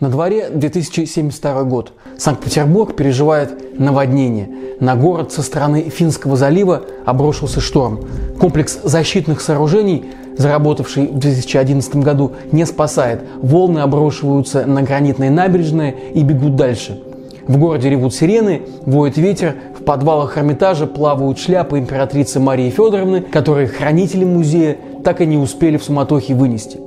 На дворе 2072 год. Санкт-Петербург переживает наводнение. На город со стороны Финского залива обрушился шторм. Комплекс защитных сооружений, заработавший в 2011 году, не спасает. Волны обрушиваются на гранитные набережные и бегут дальше. В городе ревут сирены, воет ветер, в подвалах Эрмитажа плавают шляпы императрицы Марии Федоровны, которые хранители музея так и не успели в суматохе вынести.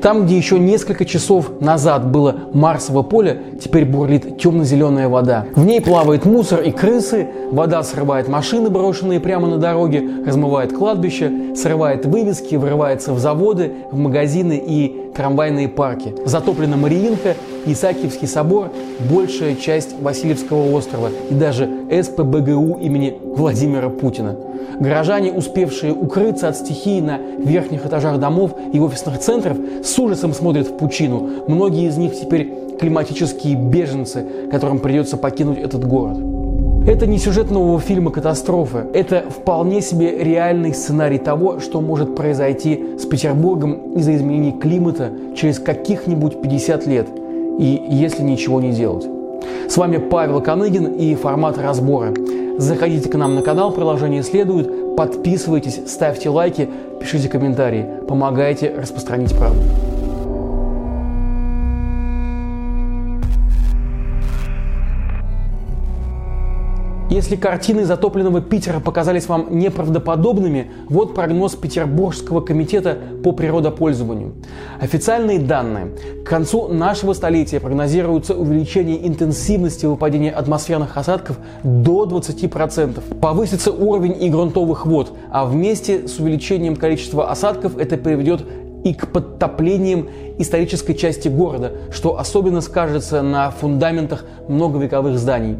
Там, где еще несколько часов назад было Марсово поле, теперь бурлит темно-зеленая вода. В ней плавает мусор и крысы, вода срывает машины, брошенные прямо на дороге, размывает кладбище, срывает вывески, врывается в заводы, в магазины и трамвайные парки. Затоплена Мариинка, Исаакиевский собор, большая часть Васильевского острова и даже СПБГУ имени Владимира Путина. Горожане, успевшие укрыться от стихии на верхних этажах домов и офисных центров, с ужасом смотрят в пучину. Многие из них теперь климатические беженцы, которым придется покинуть этот город. Это не сюжет нового фильма «Катастрофы». Это вполне себе реальный сценарий того, что может произойти с Петербургом из-за изменений климата через каких-нибудь 50 лет, и если ничего не делать. С вами Павел Коныгин и формат разбора. Заходите к нам на канал, приложение следует, подписывайтесь, ставьте лайки, пишите комментарии, помогайте распространить правду. Если картины затопленного Питера показались вам неправдоподобными, вот прогноз Петербургского комитета по природопользованию. Официальные данные. К концу нашего столетия прогнозируется увеличение интенсивности выпадения атмосферных осадков до 20%. Повысится уровень и грунтовых вод, а вместе с увеличением количества осадков это приведет и к подтоплениям исторической части города, что особенно скажется на фундаментах многовековых зданий.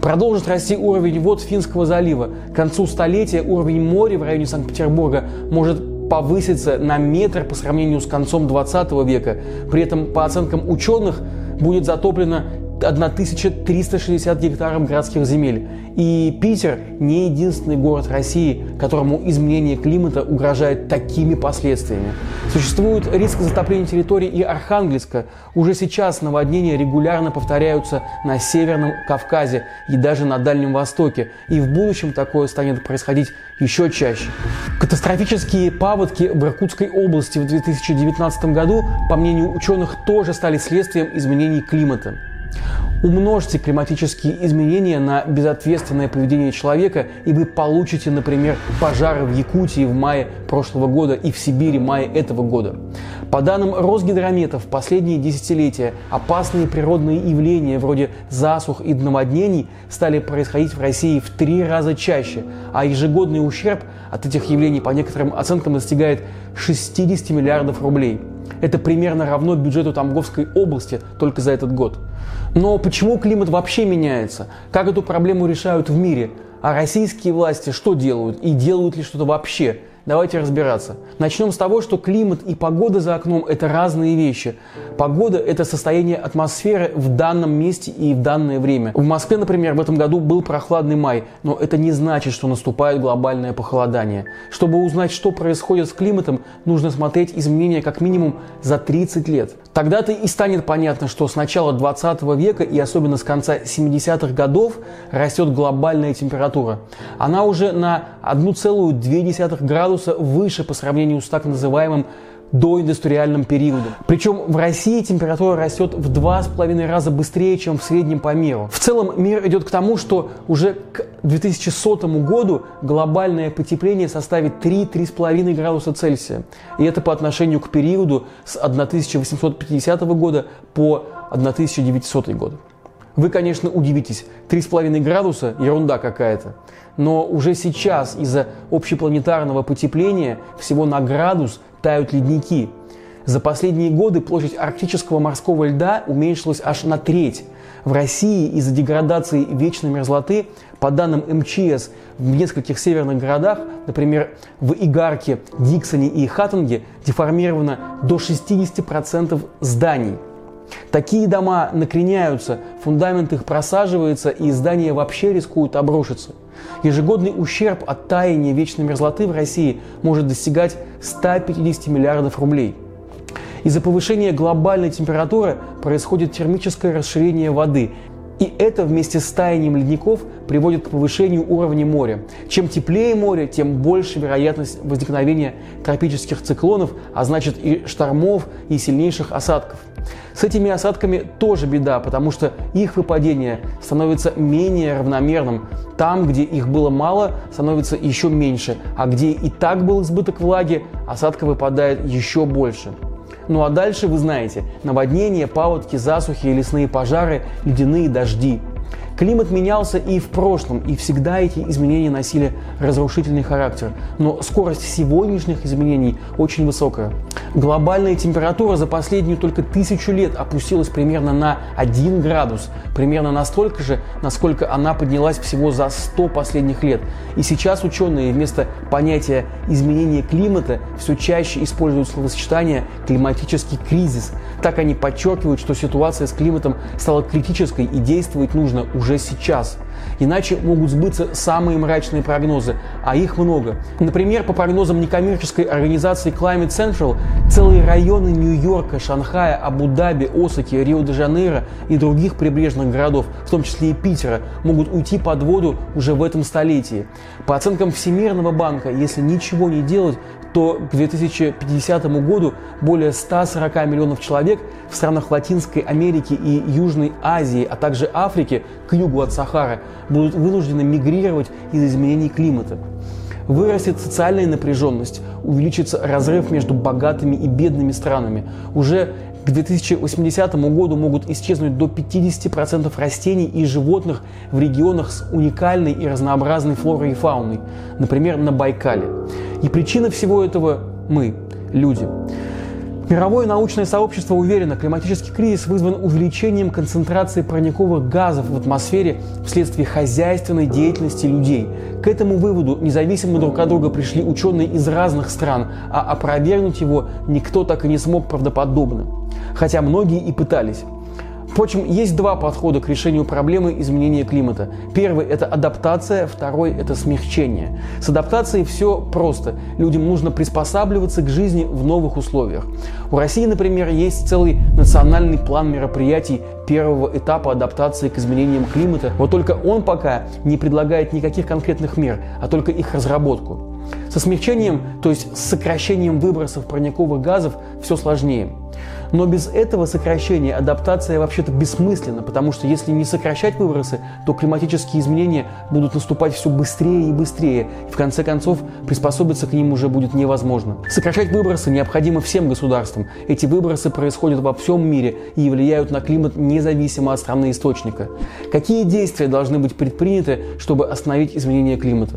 Продолжит расти уровень вод Финского залива. К концу столетия уровень моря в районе Санкт-Петербурга может повыситься на метр по сравнению с концом 20 века. При этом, по оценкам ученых, будет затоплено 1360 гектаров городских земель. И Питер не единственный город России, которому изменение климата угрожает такими последствиями. Существует риск затопления территории и Архангельска. Уже сейчас наводнения регулярно повторяются на Северном Кавказе и даже на Дальнем Востоке. И в будущем такое станет происходить еще чаще. Катастрофические паводки в Иркутской области в 2019 году, по мнению ученых, тоже стали следствием изменений климата. Умножьте климатические изменения на безответственное поведение человека, и вы получите, например, пожары в Якутии в мае прошлого года и в Сибири в мае этого года. По данным Росгидромета, в последние десятилетия опасные природные явления вроде засух и наводнений стали происходить в России в три раза чаще, а ежегодный ущерб от этих явлений по некоторым оценкам достигает 60 миллиардов рублей. Это примерно равно бюджету Тамбовской области только за этот год. Но почему климат вообще меняется? Как эту проблему решают в мире? А российские власти что делают? И делают ли что-то вообще? Давайте разбираться. Начнем с того, что климат и погода за окном – это разные вещи. Погода – это состояние атмосферы в данном месте и в данное время. В Москве, например, в этом году был прохладный май, но это не значит, что наступает глобальное похолодание. Чтобы узнать, что происходит с климатом, нужно смотреть изменения как минимум за 30 лет. Тогда-то и станет понятно, что с начала 20 века и особенно с конца 70-х годов растет глобальная температура. Она уже на 1,2 градуса градуса выше по сравнению с так называемым доиндустриальным периодом. Причем в России температура растет в два с половиной раза быстрее, чем в среднем по миру. В целом мир идет к тому, что уже к 2100 году глобальное потепление составит 3-3,5 градуса Цельсия. И это по отношению к периоду с 1850 года по 1900 год. Вы, конечно, удивитесь, 3,5 градуса – ерунда какая-то. Но уже сейчас из-за общепланетарного потепления всего на градус тают ледники. За последние годы площадь арктического морского льда уменьшилась аж на треть. В России из-за деградации вечной мерзлоты, по данным МЧС, в нескольких северных городах, например, в Игарке, Диксоне и Хаттинге, деформировано до 60% зданий – Такие дома накреняются, фундамент их просаживается, и здания вообще рискуют обрушиться. Ежегодный ущерб от таяния вечной мерзлоты в России может достигать 150 миллиардов рублей. Из-за повышения глобальной температуры происходит термическое расширение воды, и это вместе с таянием ледников приводит к повышению уровня моря. Чем теплее море, тем больше вероятность возникновения тропических циклонов, а значит и штормов, и сильнейших осадков. С этими осадками тоже беда, потому что их выпадение становится менее равномерным. Там, где их было мало, становится еще меньше, а где и так был избыток влаги, осадка выпадает еще больше. Ну а дальше вы знаете, наводнения, паводки, засухи, лесные пожары, ледяные дожди. Климат менялся и в прошлом, и всегда эти изменения носили разрушительный характер. Но скорость сегодняшних изменений очень высокая. Глобальная температура за последнюю только тысячу лет опустилась примерно на 1 градус, примерно настолько же, насколько она поднялась всего за 100 последних лет. И сейчас ученые вместо понятия изменения климата все чаще используют словосочетание «климатический кризис». Так они подчеркивают, что ситуация с климатом стала критической и действовать нужно уже уже сейчас. Иначе могут сбыться самые мрачные прогнозы, а их много. Например, по прогнозам некоммерческой организации Climate Central, целые районы Нью-Йорка, Шанхая, Абу-Даби, Осаки, Рио-де-Жанейро и других прибрежных городов, в том числе и Питера, могут уйти под воду уже в этом столетии. По оценкам Всемирного банка, если ничего не делать, то к 2050 году более 140 миллионов человек в странах Латинской Америки и Южной Азии, а также Африки к югу от Сахары будут вынуждены мигрировать из изменений климата. Вырастет социальная напряженность, увеличится разрыв между богатыми и бедными странами. Уже к 2080 году могут исчезнуть до 50% растений и животных в регионах с уникальной и разнообразной флорой и фауной, например, на Байкале. И причина всего этого – мы, люди. Мировое научное сообщество уверено, климатический кризис вызван увеличением концентрации парниковых газов в атмосфере вследствие хозяйственной деятельности людей. К этому выводу независимо друг от друга пришли ученые из разных стран, а опровергнуть его никто так и не смог правдоподобно. Хотя многие и пытались. Впрочем, есть два подхода к решению проблемы изменения климата. Первый – это адаптация, второй – это смягчение. С адаптацией все просто. Людям нужно приспосабливаться к жизни в новых условиях. У России, например, есть целый национальный план мероприятий первого этапа адаптации к изменениям климата. Вот только он пока не предлагает никаких конкретных мер, а только их разработку. Со смягчением, то есть с сокращением выбросов парниковых газов, все сложнее. Но без этого сокращения адаптация вообще-то бессмысленна, потому что если не сокращать выбросы, то климатические изменения будут наступать все быстрее и быстрее, и в конце концов приспособиться к ним уже будет невозможно. Сокращать выбросы необходимо всем государствам. Эти выбросы происходят во всем мире и влияют на климат независимо от страны источника. Какие действия должны быть предприняты, чтобы остановить изменение климата?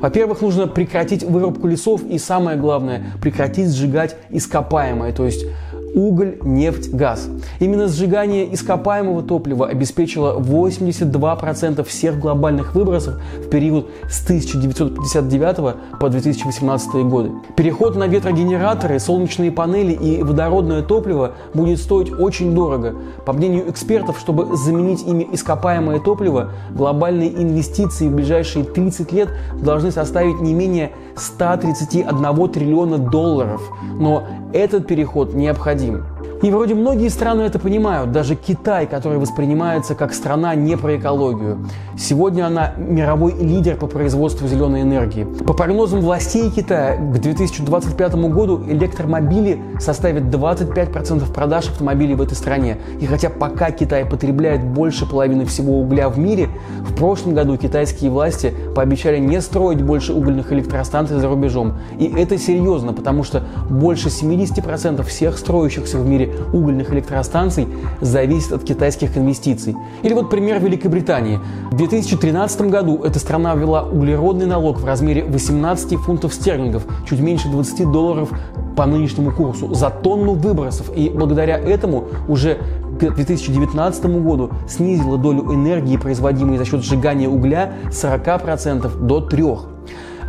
Во-первых, нужно прекратить вырубку лесов и, самое главное, прекратить сжигать ископаемое, то есть уголь, нефть, газ. Именно сжигание ископаемого топлива обеспечило 82% всех глобальных выбросов в период с 1959 по 2018 годы. Переход на ветрогенераторы, солнечные панели и водородное топливо будет стоить очень дорого. По мнению экспертов, чтобы заменить ими ископаемое топливо, глобальные инвестиции в ближайшие 30 лет должны составить не менее 131 триллиона долларов. Но этот переход необходим необходим. И вроде многие страны это понимают, даже Китай, который воспринимается как страна не про экологию. Сегодня она мировой лидер по производству зеленой энергии. По прогнозам властей Китая, к 2025 году электромобили составят 25% продаж автомобилей в этой стране. И хотя пока Китай потребляет больше половины всего угля в мире, в прошлом году китайские власти пообещали не строить больше угольных электростанций за рубежом. И это серьезно, потому что больше 70% всех строящихся в мире угольных электростанций зависит от китайских инвестиций. Или вот пример Великобритании. В 2013 году эта страна ввела углеродный налог в размере 18 фунтов стерлингов, чуть меньше 20 долларов по нынешнему курсу, за тонну выбросов. И благодаря этому уже к 2019 году снизила долю энергии, производимой за счет сжигания угля, с 40% до 3%.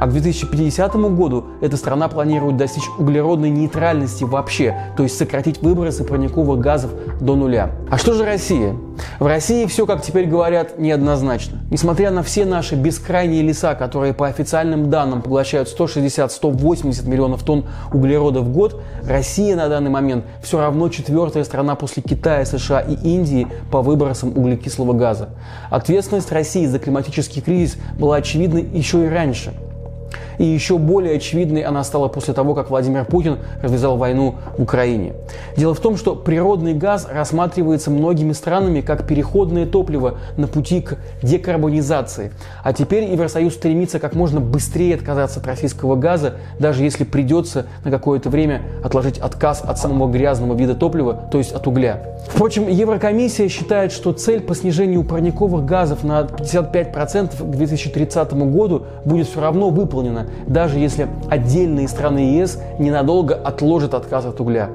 А к 2050 году эта страна планирует достичь углеродной нейтральности вообще, то есть сократить выбросы парниковых газов до нуля. А что же Россия? В России все, как теперь говорят, неоднозначно. Несмотря на все наши бескрайние леса, которые по официальным данным поглощают 160-180 миллионов тонн углерода в год, Россия на данный момент все равно четвертая страна после Китая, США и Индии по выбросам углекислого газа. Ответственность России за климатический кризис была очевидна еще и раньше – и еще более очевидной она стала после того, как Владимир Путин развязал войну в Украине. Дело в том, что природный газ рассматривается многими странами как переходное топливо на пути к декарбонизации. А теперь Евросоюз стремится как можно быстрее отказаться от российского газа, даже если придется на какое-то время отложить отказ от самого грязного вида топлива, то есть от угля. Впрочем, Еврокомиссия считает, что цель по снижению парниковых газов на 55% к 2030 году будет все равно выполнена, даже если отдельные страны ЕС ненадолго отложат отказ от угля.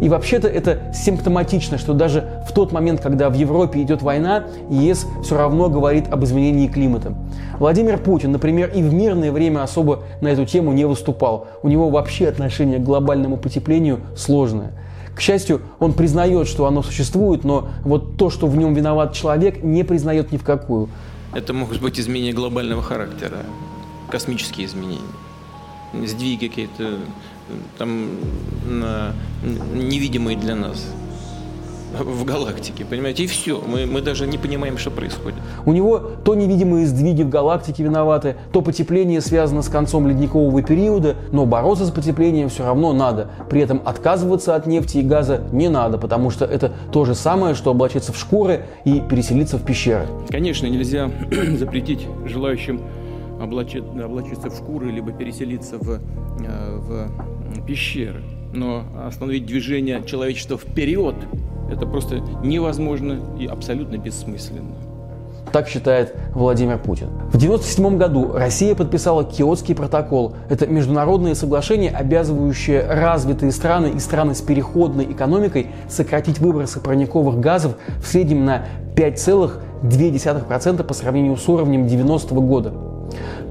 И вообще-то это симптоматично, что даже в тот момент, когда в Европе идет война, ЕС все равно говорит об изменении климата. Владимир Путин, например, и в мирное время особо на эту тему не выступал. У него вообще отношение к глобальному потеплению сложное. К счастью, он признает, что оно существует, но вот то, что в нем виноват человек, не признает ни в какую. Это могут быть изменения глобального характера космические изменения, сдвиги какие-то там на, невидимые для нас в галактике, понимаете, и все. Мы, мы даже не понимаем, что происходит. У него то невидимые сдвиги в галактике виноваты, то потепление связано с концом ледникового периода, но бороться с потеплением все равно надо. При этом отказываться от нефти и газа не надо, потому что это то же самое, что облачиться в шкуры и переселиться в пещеры. Конечно, нельзя запретить желающим облачить, облачиться в шкуры, либо переселиться в, э, в пещеры. Но остановить движение человечества вперед – это просто невозможно и абсолютно бессмысленно. Так считает Владимир Путин. В 1997 году Россия подписала Киотский протокол. Это международное соглашение, обязывающее развитые страны и страны с переходной экономикой сократить выбросы парниковых газов в среднем на 5,2% по сравнению с уровнем 90 -го года.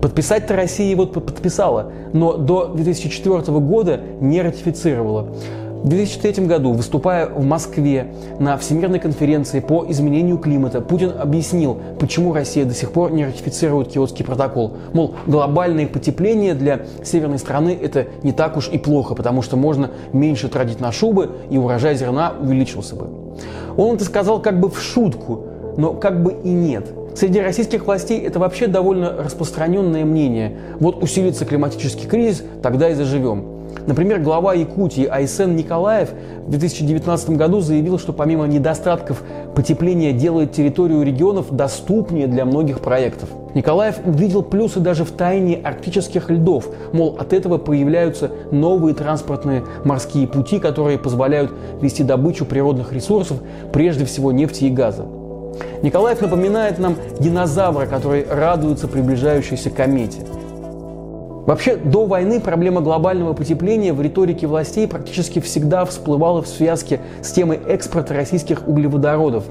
Подписать-то Россия вот подписала, но до 2004 года не ратифицировала. В 2003 году, выступая в Москве на Всемирной конференции по изменению климата, Путин объяснил, почему Россия до сих пор не ратифицирует Киотский протокол. Мол, глобальное потепление для северной страны это не так уж и плохо, потому что можно меньше тратить на шубы, и урожай зерна увеличился бы. Он это сказал как бы в шутку, но как бы и нет – Среди российских властей это вообще довольно распространенное мнение. Вот усилится климатический кризис, тогда и заживем. Например, глава Якутии Айсен Николаев в 2019 году заявил, что помимо недостатков потепления делает территорию регионов доступнее для многих проектов. Николаев увидел плюсы даже в тайне арктических льдов, мол, от этого появляются новые транспортные морские пути, которые позволяют вести добычу природных ресурсов, прежде всего нефти и газа. Николаев напоминает нам динозавра, который радуется приближающейся комете. Вообще, до войны проблема глобального потепления в риторике властей практически всегда всплывала в связке с темой экспорта российских углеводородов.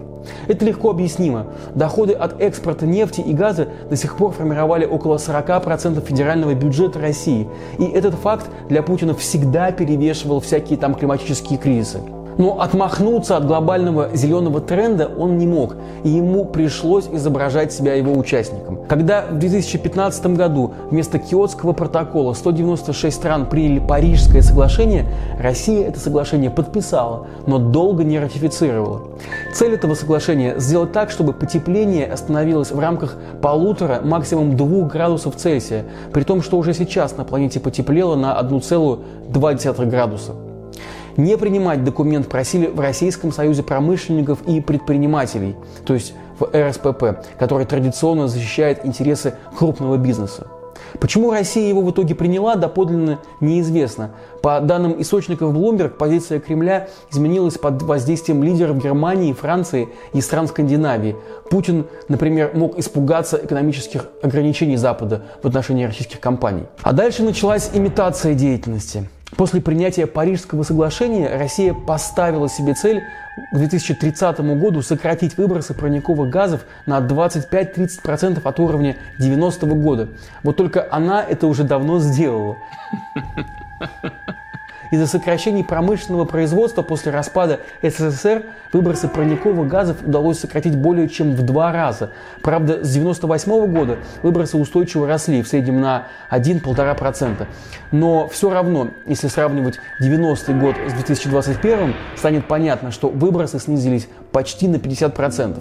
Это легко объяснимо. Доходы от экспорта нефти и газа до сих пор формировали около 40% федерального бюджета России. И этот факт для Путина всегда перевешивал всякие там климатические кризисы. Но отмахнуться от глобального зеленого тренда он не мог, и ему пришлось изображать себя его участником. Когда в 2015 году вместо Киотского протокола 196 стран приняли Парижское соглашение, Россия это соглашение подписала, но долго не ратифицировала. Цель этого соглашения – сделать так, чтобы потепление остановилось в рамках полутора, максимум двух градусов Цельсия, при том, что уже сейчас на планете потеплело на 1,2 градуса. Не принимать документ просили в Российском союзе промышленников и предпринимателей, то есть в РСПП, который традиционно защищает интересы крупного бизнеса. Почему Россия его в итоге приняла, доподлинно неизвестно. По данным источников Bloomberg, позиция Кремля изменилась под воздействием лидеров Германии, Франции и стран Скандинавии. Путин, например, мог испугаться экономических ограничений Запада в отношении российских компаний. А дальше началась имитация деятельности. После принятия Парижского соглашения Россия поставила себе цель к 2030 году сократить выбросы парниковых газов на 25-30% от уровня 90 -го года. Вот только она это уже давно сделала. Из-за сокращений промышленного производства после распада СССР выбросы парниковых газов удалось сократить более чем в два раза. Правда, с 1998 года выбросы устойчиво росли в среднем на 1-1,5%. Но все равно, если сравнивать 90 год с 2021, станет понятно, что выбросы снизились почти на 50%.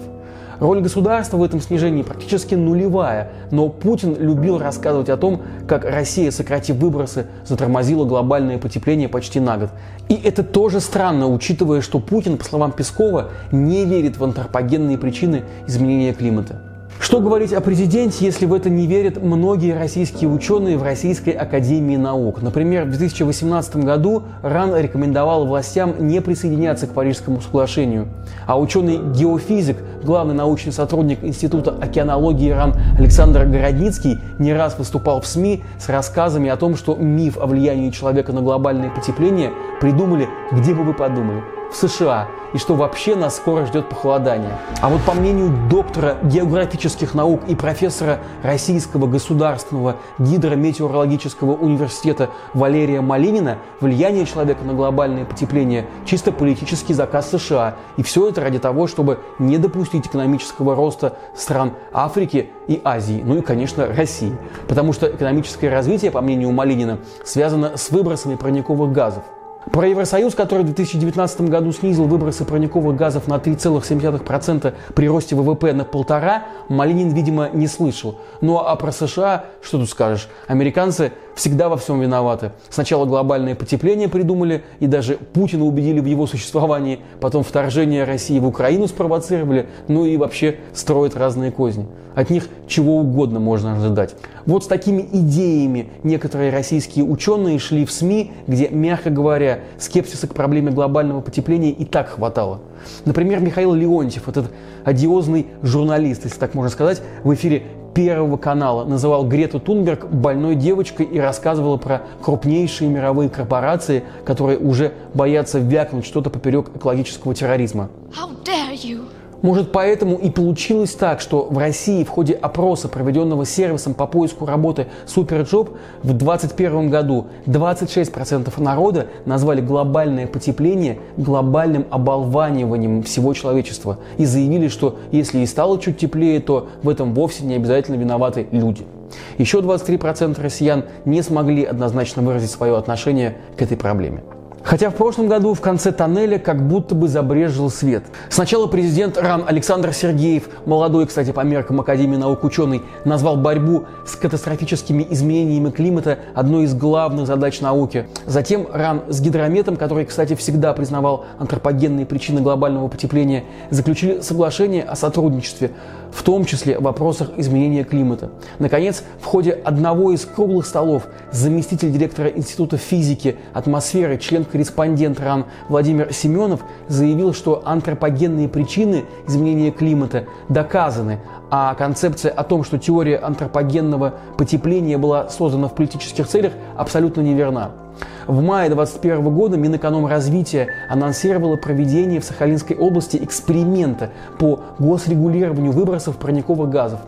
Роль государства в этом снижении практически нулевая, но Путин любил рассказывать о том, как Россия, сократив выбросы, затормозила глобальное потепление почти на год. И это тоже странно, учитывая, что Путин, по словам Пескова, не верит в антропогенные причины изменения климата. Что говорить о президенте, если в это не верят многие российские ученые в Российской Академии Наук? Например, в 2018 году РАН рекомендовал властям не присоединяться к Парижскому соглашению. А ученый-геофизик, главный научный сотрудник Института океанологии РАН Александр Городницкий не раз выступал в СМИ с рассказами о том, что миф о влиянии человека на глобальное потепление придумали, где бы вы подумали, в США и что вообще нас скоро ждет похолодание. А вот по мнению доктора географических наук и профессора Российского государственного гидрометеорологического университета Валерия Малинина, влияние человека на глобальное потепление – чисто политический заказ США. И все это ради того, чтобы не допустить экономического роста стран Африки и Азии, ну и, конечно, России. Потому что экономическое развитие, по мнению Малинина, связано с выбросами парниковых газов. Про Евросоюз, который в 2019 году снизил выбросы парниковых газов на 3,7% при росте ВВП на полтора, Малинин, видимо, не слышал. Ну а про США, что тут скажешь? Американцы всегда во всем виноваты. Сначала глобальное потепление придумали и даже Путина убедили в его существовании, потом вторжение России в Украину спровоцировали, ну и вообще строят разные козни. От них чего угодно можно ожидать. Вот с такими идеями некоторые российские ученые шли в СМИ, где, мягко говоря, скепсиса к проблеме глобального потепления и так хватало. Например, Михаил Леонтьев, этот одиозный журналист, если так можно сказать, в эфире Первого канала называл Грету Тунберг больной девочкой и рассказывал про крупнейшие мировые корпорации, которые уже боятся вякнуть что-то поперек экологического терроризма. How dare you? Может, поэтому и получилось так, что в России в ходе опроса, проведенного сервисом по поиску работы Superjob в 2021 году 26% народа назвали глобальное потепление глобальным оболваниванием всего человечества и заявили, что если и стало чуть теплее, то в этом вовсе не обязательно виноваты люди. Еще 23% россиян не смогли однозначно выразить свое отношение к этой проблеме. Хотя в прошлом году в конце тоннеля как будто бы забрежил свет. Сначала президент РАН Александр Сергеев, молодой, кстати, по меркам Академии наук ученый, назвал борьбу с катастрофическими изменениями климата одной из главных задач науки. Затем РАН с гидрометом, который, кстати, всегда признавал антропогенные причины глобального потепления, заключили соглашение о сотрудничестве, в том числе в вопросах изменения климата. Наконец, в ходе одного из круглых столов заместитель директора Института физики, атмосферы, член корреспондент РАН Владимир Семенов заявил, что антропогенные причины изменения климата доказаны, а концепция о том, что теория антропогенного потепления была создана в политических целях, абсолютно неверна. В мае 2021 года Минэкономразвития анонсировало проведение в Сахалинской области эксперимента по госрегулированию выбросов парниковых газов.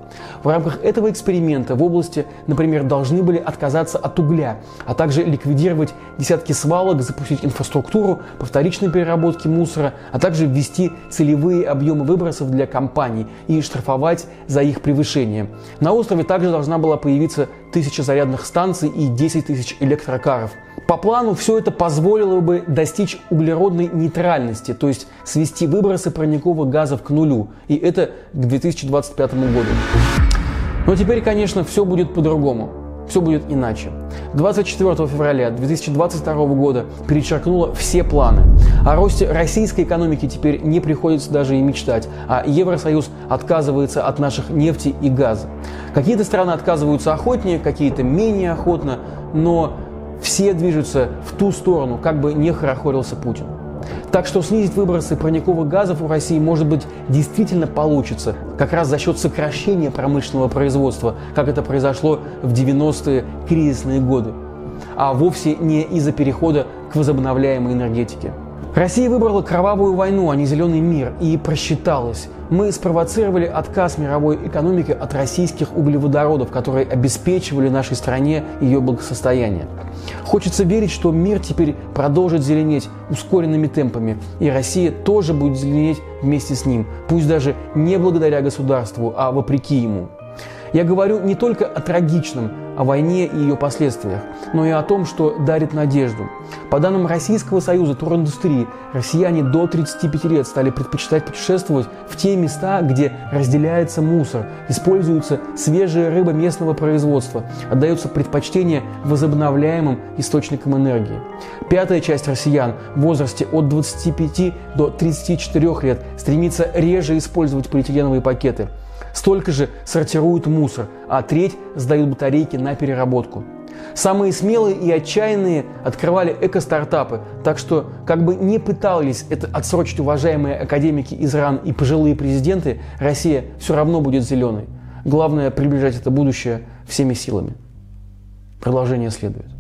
В рамках этого эксперимента в области, например, должны были отказаться от угля, а также ликвидировать десятки свалок, запустить инфраструктуру по вторичной переработке мусора, а также ввести целевые объемы выбросов для компаний и штрафовать за их превышение. На острове также должна была появиться тысяча зарядных станций и 10 тысяч электрокаров – по плану все это позволило бы достичь углеродной нейтральности, то есть свести выбросы парниковых газов к нулю, и это к 2025 году. Но теперь, конечно, все будет по-другому. Все будет иначе. 24 февраля 2022 года перечеркнуло все планы. О росте российской экономики теперь не приходится даже и мечтать, а Евросоюз отказывается от наших нефти и газа. Какие-то страны отказываются охотнее, какие-то менее охотно, но все движутся в ту сторону, как бы не хорохорился Путин. Так что снизить выбросы парниковых газов у России, может быть, действительно получится, как раз за счет сокращения промышленного производства, как это произошло в 90-е кризисные годы. а вовсе не из-за перехода к возобновляемой энергетике. Россия выбрала кровавую войну, а не зеленый мир, и просчиталась. Мы спровоцировали отказ мировой экономики от российских углеводородов, которые обеспечивали нашей стране ее благосостояние. Хочется верить, что мир теперь продолжит зеленеть ускоренными темпами, и Россия тоже будет зеленеть вместе с ним, пусть даже не благодаря государству, а вопреки ему. Я говорю не только о трагичном, о войне и ее последствиях, но и о том, что дарит надежду. По данным Российского союза туриндустрии, россияне до 35 лет стали предпочитать путешествовать в те места, где разделяется мусор, используется свежая рыба местного производства, отдается предпочтение возобновляемым источникам энергии. Пятая часть россиян в возрасте от 25 до 34 лет стремится реже использовать полиэтиленовые пакеты – Столько же сортируют мусор, а треть сдают батарейки на переработку. Самые смелые и отчаянные открывали эко-стартапы, так что, как бы не пытались это отсрочить уважаемые академики из РАН и пожилые президенты, Россия все равно будет зеленой. Главное приближать это будущее всеми силами. Продолжение следует.